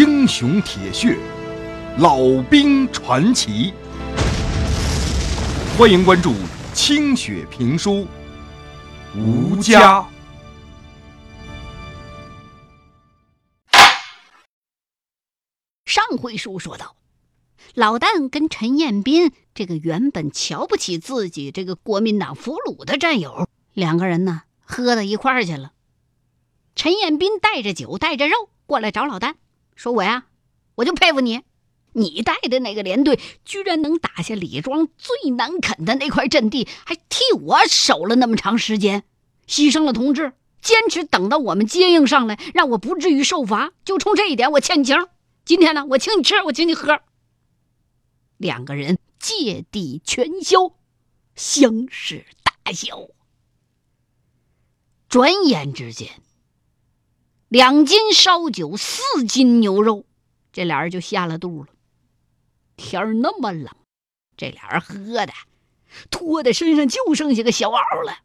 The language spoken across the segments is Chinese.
英雄铁血，老兵传奇。欢迎关注清雪评书《吴家》。上回书说到，老旦跟陈彦斌这个原本瞧不起自己这个国民党俘虏的战友，两个人呢喝到一块儿去了。陈彦斌带着酒带着肉过来找老旦，说：“我呀，我就佩服你，你带的那个连队居然能打下李庄最难啃的那块阵地，还替我守了那么长时间，牺牲了同志，坚持等到我们接应上来，让我不至于受罚。就冲这一点，我欠你情。今天呢，我请你吃，我请你喝。”两个人借地全消，相视大笑。转眼之间。两斤烧酒，四斤牛肉，这俩人就下了肚了。天儿那么冷，这俩人喝的，脱的身上就剩下个小袄了，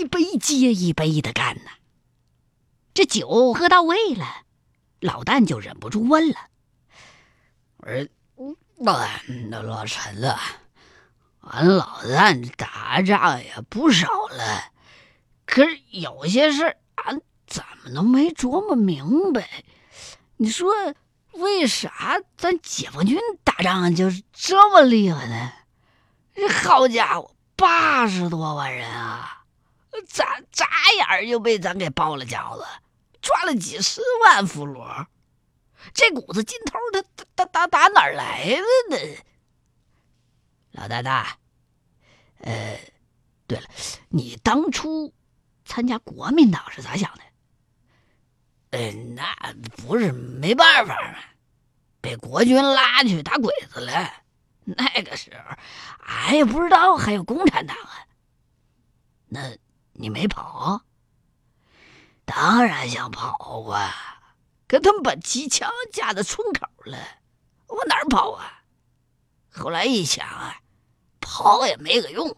一杯接一杯的干呢。这酒喝到位了，老旦就忍不住问了：“我说，那老陈啊，俺老旦打仗也不少了，可是有些事俺……”怎么能没琢磨明白？你说为啥咱解放军打仗就是这么厉害呢？这好家伙，八十多万人啊，眨眨眼就被咱给包了饺子，抓了几十万俘虏，这股子劲头，他打打打哪来的呢？老大大，呃，对了，你当初参加国民党是咋想的？嗯，那不是没办法吗？被国军拉去打鬼子了。那个时候，俺也不知道还有共产党啊。那你没跑？当然想跑啊，可他们把机枪架在村口了，我哪儿跑啊？后来一想啊，跑也没个用，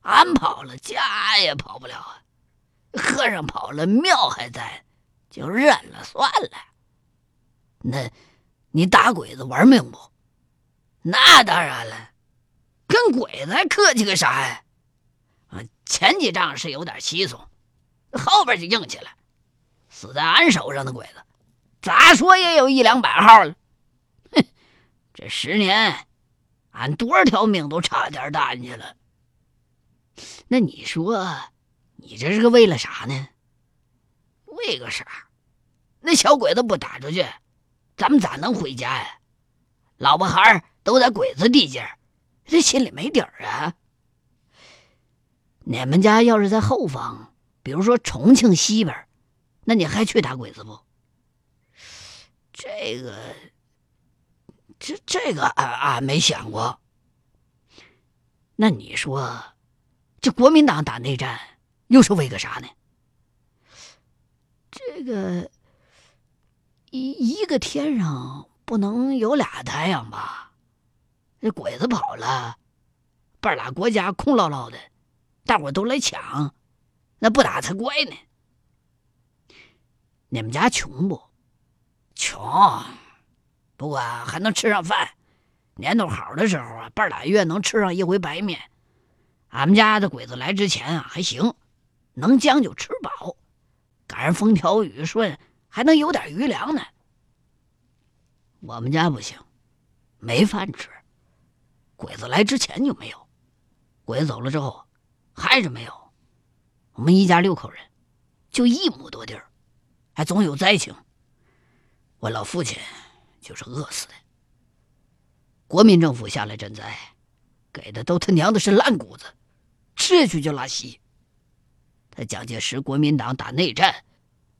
俺跑了，家也跑不了啊。和尚跑了，庙还在。就认了算了。那，你打鬼子玩命不？那当然了，跟鬼子还客气个啥呀？啊，前几仗是有点稀松，后边就硬气了。死在俺手上的鬼子，咋说也有一两百号了。哼，这十年，俺多少条命都差点搭进去了。那你说，你这是个为了啥呢？为个啥？那小鬼子不打出去，咱们咋能回家呀？老婆孩儿都在鬼子地界这心里没底儿啊。你们家要是在后方，比如说重庆西边，那你还去打鬼子不？这个，这这个俺俺没想过。那你说，这国民党打内战又是为个啥呢？这个一一个天上不能有俩太阳吧？这鬼子跑了，半拉国家空落落的，大伙都来抢，那不打才怪呢。你们家穷不？穷，不过还能吃上饭。年头好的时候啊，半拉月能吃上一回白面。俺们家的鬼子来之前啊，还行，能将就吃饱。赶上风调雨顺，还能有点余粮呢。我们家不行，没饭吃。鬼子来之前就没有，鬼子走了之后还是没有。我们一家六口人，就一亩多地儿，还总有灾情。我老父亲就是饿死的。国民政府下来赈灾，给的都他娘的是烂谷子，吃下去就拉稀。他蒋介石国民党打内战，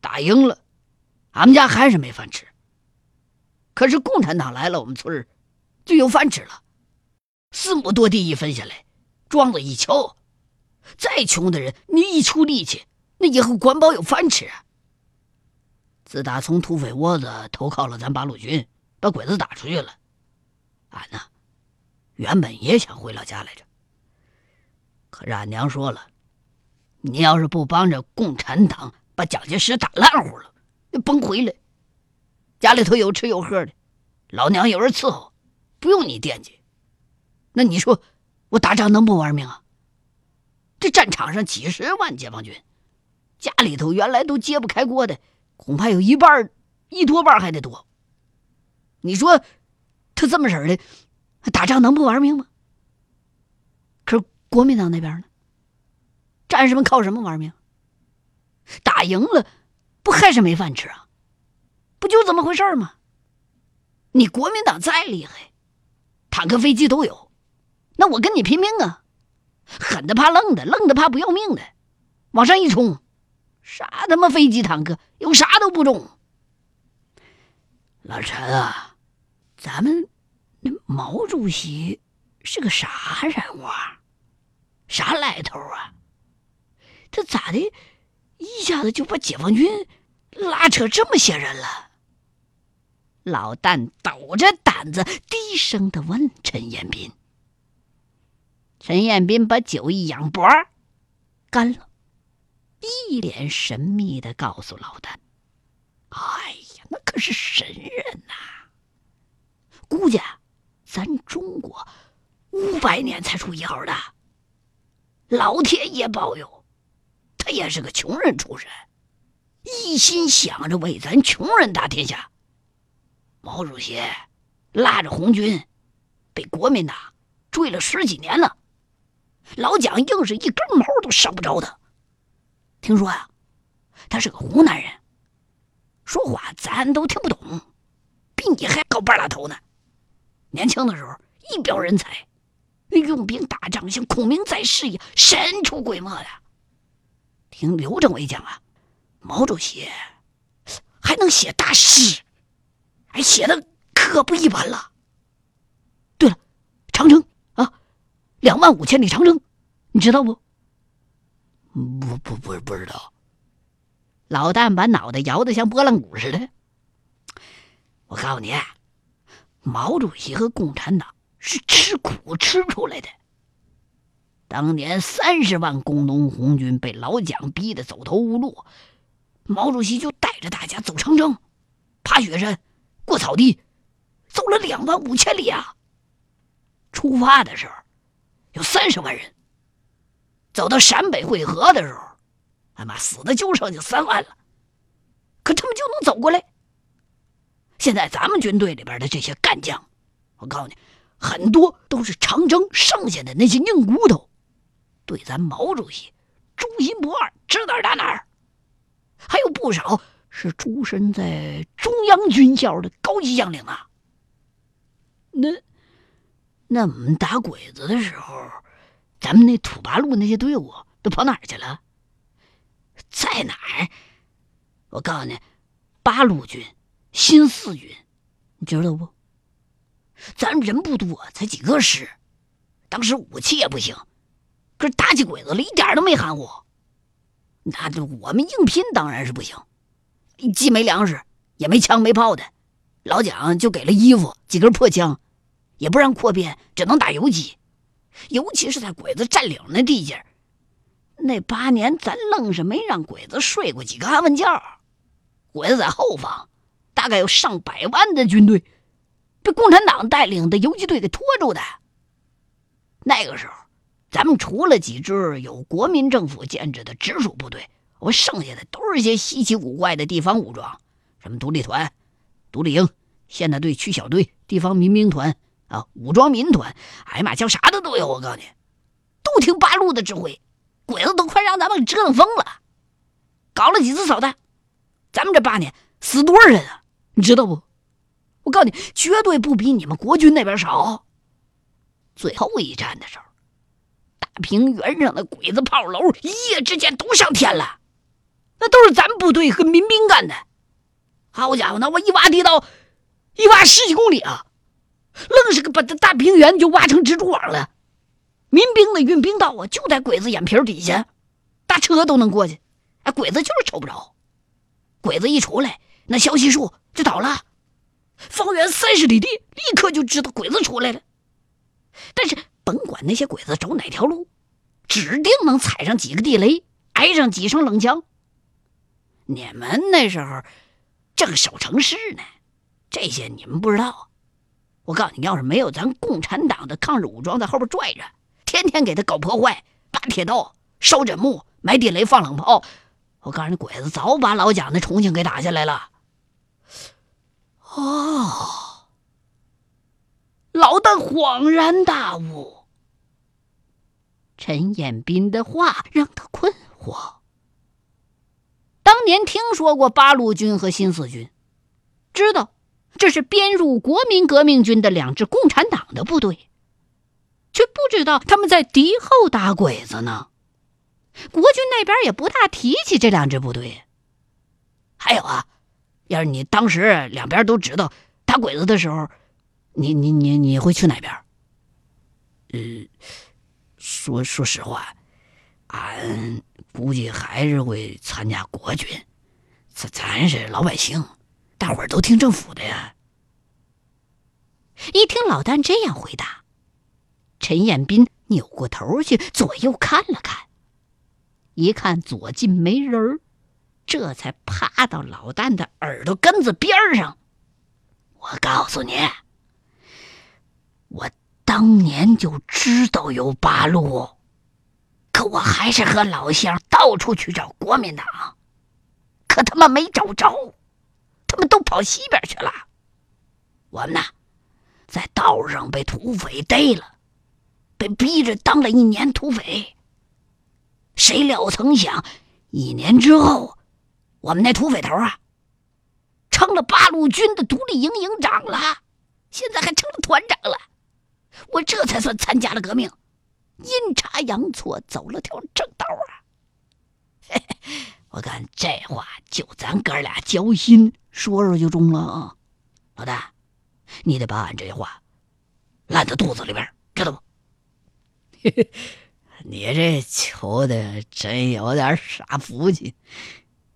打赢了，俺们家还是没饭吃。可是共产党来了，我们村儿就有饭吃了。四亩多地一分下来，庄子一敲，再穷的人，你一出力气，那以后管饱有饭吃啊。自打从土匪窝子投靠了咱八路军，把鬼子打出去了，俺呢，原本也想回老家来着。可是俺娘说了。你要是不帮着共产党把蒋介石打烂乎了，甭回来。家里头有吃有喝的，老娘有人伺候，不用你惦记。那你说我打仗能不玩命啊？这战场上几十万解放军，家里头原来都揭不开锅的，恐怕有一半一多半还得多。你说他这么式的，打仗能不玩命吗？可是国民党那边呢？战士们靠什么玩命？打赢了，不还是没饭吃啊？不就这么回事吗？你国民党再厉害，坦克、飞机都有，那我跟你拼命啊！狠的怕愣的，愣的怕不要命的，往上一冲，啥他妈飞机、坦克有啥都不中。老陈啊，咱们那毛主席是个啥人物啊？啥来头啊？他咋的，一下子就把解放军拉扯这么些人了？老旦抖着胆子低声的问陈彦斌。陈彦斌把酒一仰脖干了，一脸神秘的告诉老旦：“哎呀，那可是神人呐！估计啊咱中国五百年才出一号的，老天爷保佑，也是个穷人出身，一心想着为咱穷人打天下。毛主席拉着红军，被国民党追了十几年了。”老蒋硬是一根毛都伤不着他。听说呀，他是个湖南人，说话咱都听不懂，比你还高半拉头呢。年轻的时候一表人才，用兵打仗像孔明在世一样神出鬼没的。听刘政委讲啊，毛主席还能写大诗，还写的可不一般了。对了，长城。两万五千里长征，你知道不？不不不不知道。老旦把脑袋摇得像拨浪鼓似的。我告诉你，毛主席和共产党是吃苦吃出来的。当年三十万工农红军被老蒋逼得走投无路，毛主席就带着大家走长征，爬雪山，过草地，走了两万五千里啊！出发的时候。有三十万人，走到陕北会合的时候，他妈死的就剩下三万了。可他们就能走过来。现在咱们军队里边的这些干将，我告诉你，很多都是长征剩下的那些硬骨头，对咱毛主席忠心不二，指哪儿打哪儿。还有不少是出身在中央军校的高级将领啊。那。那我们打鬼子的时候，咱们那土八路那些队伍都跑哪儿去了？在哪儿？我告诉你，八路军、新四军，你知道不？咱人不多，才几个师，当时武器也不行，可是打起鬼子来一点都没含糊。那就我们硬拼当然是不行，既没粮食，也没枪没炮的，老蒋就给了衣服、几根破枪。也不让扩编，只能打游击，尤其是在鬼子占领那地界那八年咱愣是没让鬼子睡过几个安稳觉。鬼子在后方，大概有上百万的军队，被共产党带领的游击队给拖住的。那个时候，咱们除了几支有国民政府建制的直属部队，我剩下的都是些稀奇古怪的地方武装，什么独立团、独立营、现代队、区小队、地方民兵团。啊，武装民团，哎呀妈，叫啥的都有。我告诉你，都听八路的指挥，鬼子都快让咱们折腾疯了。搞了几次扫荡，咱们这八年死多少人啊？你知道不？我告诉你，绝对不比你们国军那边少。最后一战的时候，大平原上的鬼子炮楼一夜之间都上天了，那都是咱部队和民兵干的。好家伙，那我一挖地道，一挖十几公里啊！愣是把这大平原就挖成蜘蛛网了，民兵的运兵道啊就在鬼子眼皮底下，大车都能过去，哎，鬼子就是瞅不着。鬼子一出来，那消息树就倒了，方圆三十里地立刻就知道鬼子出来了。但是甭管那些鬼子走哪条路，指定能踩上几个地雷，挨上几声冷枪。你们那时候正守城市呢，这些你们不知道。我告诉你，要是没有咱共产党的抗日武装在后边拽着，天天给他搞破坏、拔铁道、烧枕木、埋地雷、放冷炮，我告诉你，鬼子早把老蒋的重庆给打下来了。哦，老旦恍然大悟，陈彦斌的话让他困惑。当年听说过八路军和新四军，知道。这是编入国民革命军的两支共产党的部队，却不知道他们在敌后打鬼子呢。国军那边也不大提起这两支部队。还有啊，要是你当时两边都知道打鬼子的时候，你你你你会去哪边？呃，说说实话，俺估计还是会参加国军。咱咱是老百姓。大伙儿都听政府的呀！一听老旦这样回答，陈彦斌扭过头去左右看了看，一看左近没人儿，这才趴到老旦的耳朵根子边上。我告诉你，我当年就知道有八路，可我还是和老乡到处去找国民党，可他妈没找着。他们都跑西边去了，我们呢，在道上被土匪逮了，被逼着当了一年土匪。谁料曾想，一年之后，我们那土匪头啊，成了八路军的独立营营长了，现在还成了团长了。我这才算参加了革命，阴差阳错走了条正道啊！嘿嘿。我看这话就咱哥俩交心说说就中了啊，老大，你得把俺这话烂在肚子里边，知道不？你这求的真有点傻福气。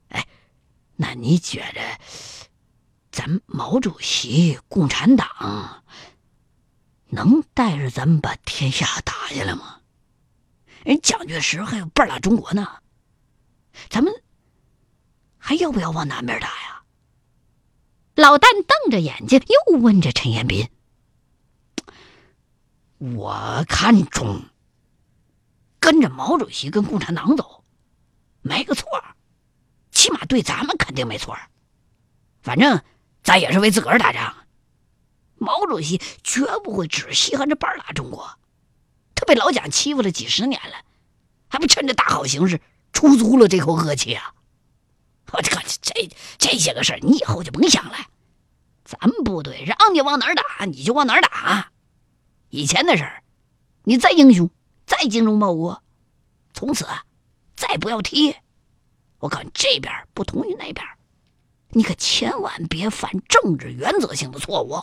哎，那你觉着咱毛主席、共产党能带着咱们把天下打下来吗？人蒋介石还有半拉中国呢，咱们。还要不要往南边打呀？老旦瞪着眼睛，又问着陈彦斌：“我看中跟着毛主席跟共产党走，没个错，起码对咱们肯定没错。反正咱也是为自个儿打仗，毛主席绝不会只稀罕这半拉中国。他被老蒋欺负了几十年了，还不趁着大好形势出足了这口恶气啊？” 我这个这这些个事儿，你以后就甭想了。咱们部队让你往哪儿打，你就往哪儿打。以前的事儿，你再英雄，再精忠报国，从此再不要提。我告诉你，这边不同于那边，你可千万别犯政治原则性的错误。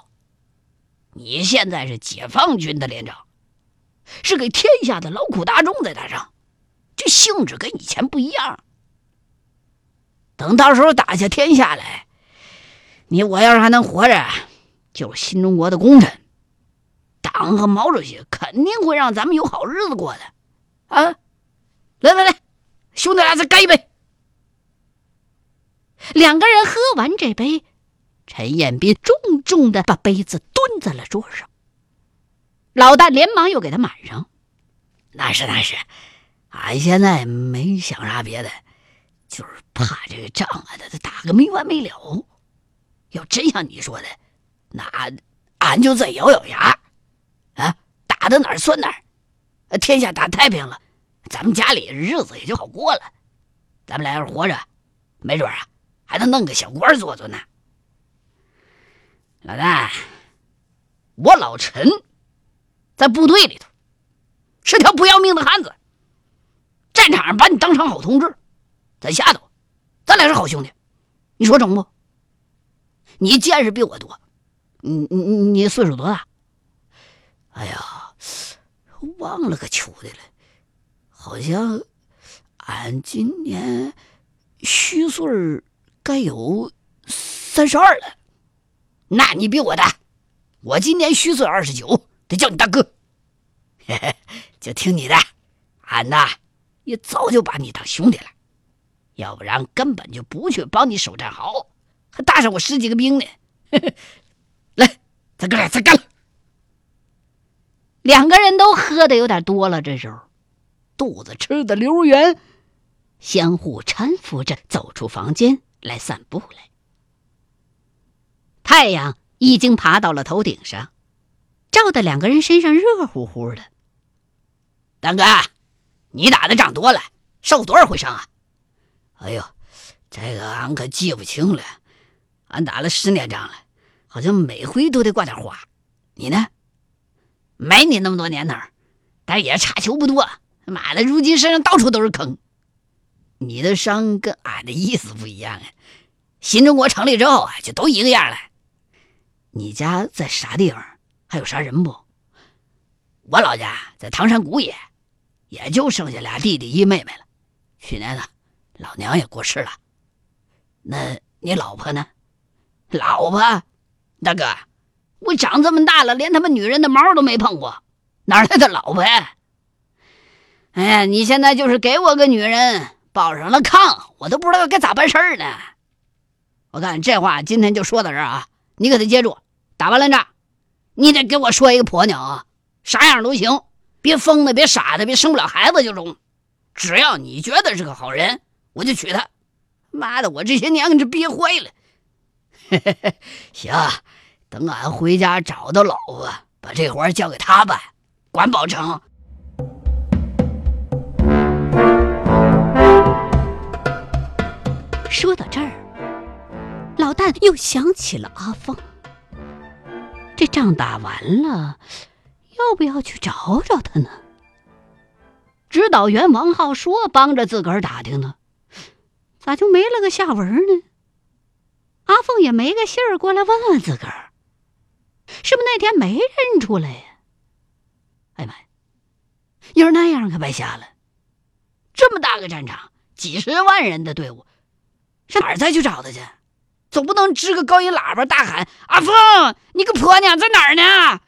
你现在是解放军的连长，是给天下的劳苦大众在打仗，这性质跟以前不一样。等到时候打下天下来，你我要是还能活着，就是新中国的功臣。党和毛主席肯定会让咱们有好日子过的，啊！来来来，兄弟俩再干一杯！两个人喝完这杯，陈彦斌重重的把杯子蹲在了桌上。老大连忙又给他满上。那是那是，俺现在没想啥别的。就是怕这个仗啊，他他打个没完没了。要真像你说的，那俺就再咬咬牙，啊，打到哪儿算哪儿。天下打太平了，咱们家里日子也就好过了。咱们俩要是活着，没准啊，还能弄个小官做做呢。老大，我老陈在部队里头是条不要命的汉子，战场上把你当成好同志。在下头，咱俩是好兄弟，你说中不？你见识比我多，你你你岁数多大？哎呀，忘了个球的了，好像俺今年虚岁该有三十二了。那你比我大，我今年虚岁二十九，得叫你大哥。嘿嘿，就听你的，俺呐也早就把你当兄弟了。要不然根本就不去帮你守战壕，还搭上我十几个兵呢。来，咱哥俩，再干了！两个人都喝的有点多了，这时候肚子吃的溜圆，相互搀扶着走出房间来散步来。太阳已经爬到了头顶上，照的两个人身上热乎乎的。大哥，你打的仗多了，受多少回伤啊？哎呦，这个俺可记不清了，俺打了十年仗了，好像每回都得挂点花。你呢？没你那么多年头，但也差球不多。妈的，如今身上到处都是坑。你的伤跟俺的意思不一样啊。新中国成立之后啊，就都一个样了。你家在啥地方？还有啥人不？我老家在唐山古冶，也就剩下俩弟弟一妹妹了。去年呢，老娘也过世了。那你老婆呢？老婆，大哥。我长这么大了，连他妈女人的毛都没碰过，哪来的老婆？呀？哎呀，你现在就是给我个女人抱上了炕，我都不知道该咋办事儿呢。我看这话今天就说到这儿啊，你可得接住。打完了仗，你得给我说一个婆娘啊，啥样都行，别疯的，别傻的，别生不了孩子就中。只要你觉得是个好人，我就娶她。妈的，我这些年可是憋坏了。行。等俺回家找到老婆，把这活交给他办，管保成。说到这儿，老旦又想起了阿峰。这仗打完了，要不要去找找他呢？指导员王浩说帮着自个儿打听呢，咋就没了个下文呢？阿凤也没个信儿过来问问自个儿。是不是那天没认出来呀？哎呀妈呀！要是那样可白瞎了。这么大个战场，几十万人的队伍，上哪儿再去找他去？总不能支个高音喇叭大喊：“阿峰，你个婆娘在哪儿呢？”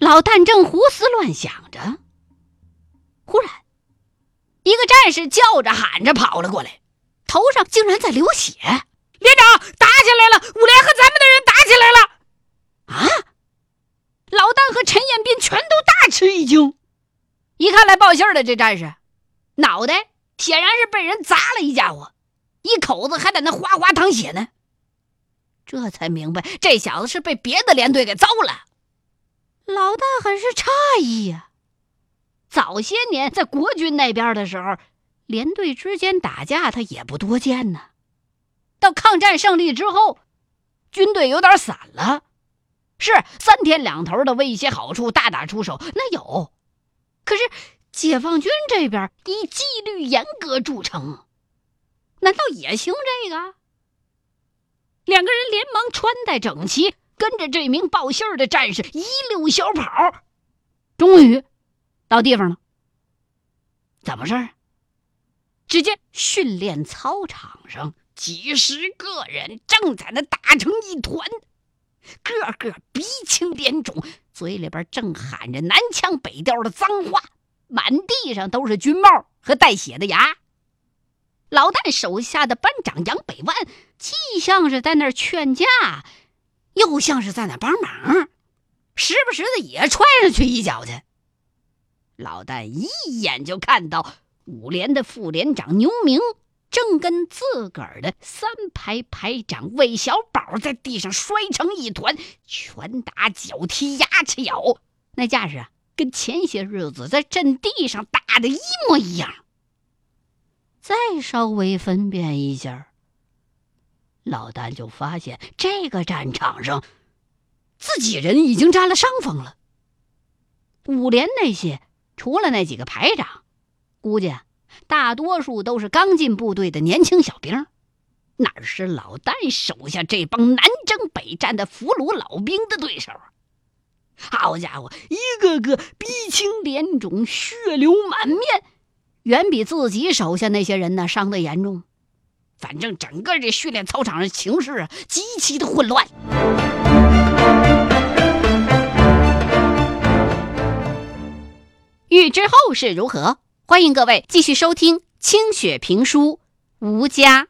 老旦正胡思乱想着，忽然，一个战士叫着喊着跑了过来，头上竟然在流血。连长打起来了！五连和咱们的人打起来了！啊！老旦和陈彦斌全都大吃一惊，一看来报信的这战士，脑袋显然是被人砸了一家伙，一口子还在那哗哗淌血呢。这才明白这小子是被别的连队给糟了。老大很是诧异呀。早些年在国军那边的时候，连队之间打架他也不多见呢。到抗战胜利之后，军队有点散了，是三天两头的为一些好处大打出手，那有。可是解放军这边以纪律严格著称，难道也行这个？两个人连忙穿戴整齐，跟着这名报信的战士一溜小跑，终于到地方了。怎么事儿？只见训练操场上。几十个人正在那打成一团，个个鼻青脸肿，嘴里边正喊着南腔北调的脏话，满地上都是军帽和带血的牙。老旦手下的班长杨百万，既像是在那儿劝架，又像是在那帮忙，时不时的也踹上去一脚去。老旦一眼就看到五连的副连长牛明。正跟自个儿的三排排长魏小宝在地上摔成一团，拳打脚踢，牙齿咬，那架势啊，跟前些日子在阵地上打的一模一样。再稍微分辨一下，老旦就发现这个战场上，自己人已经占了上风了。五连那些，除了那几个排长，估计。大多数都是刚进部队的年轻小兵，哪是老旦手下这帮南征北战的俘虏老兵的对手？好家伙，一个个鼻青脸肿、血流满面，远比自己手下那些人呢伤得严重。反正整个这训练操场上情势啊，极其的混乱。欲知后事如何？欢迎各位继续收听清雪评书《吴家》。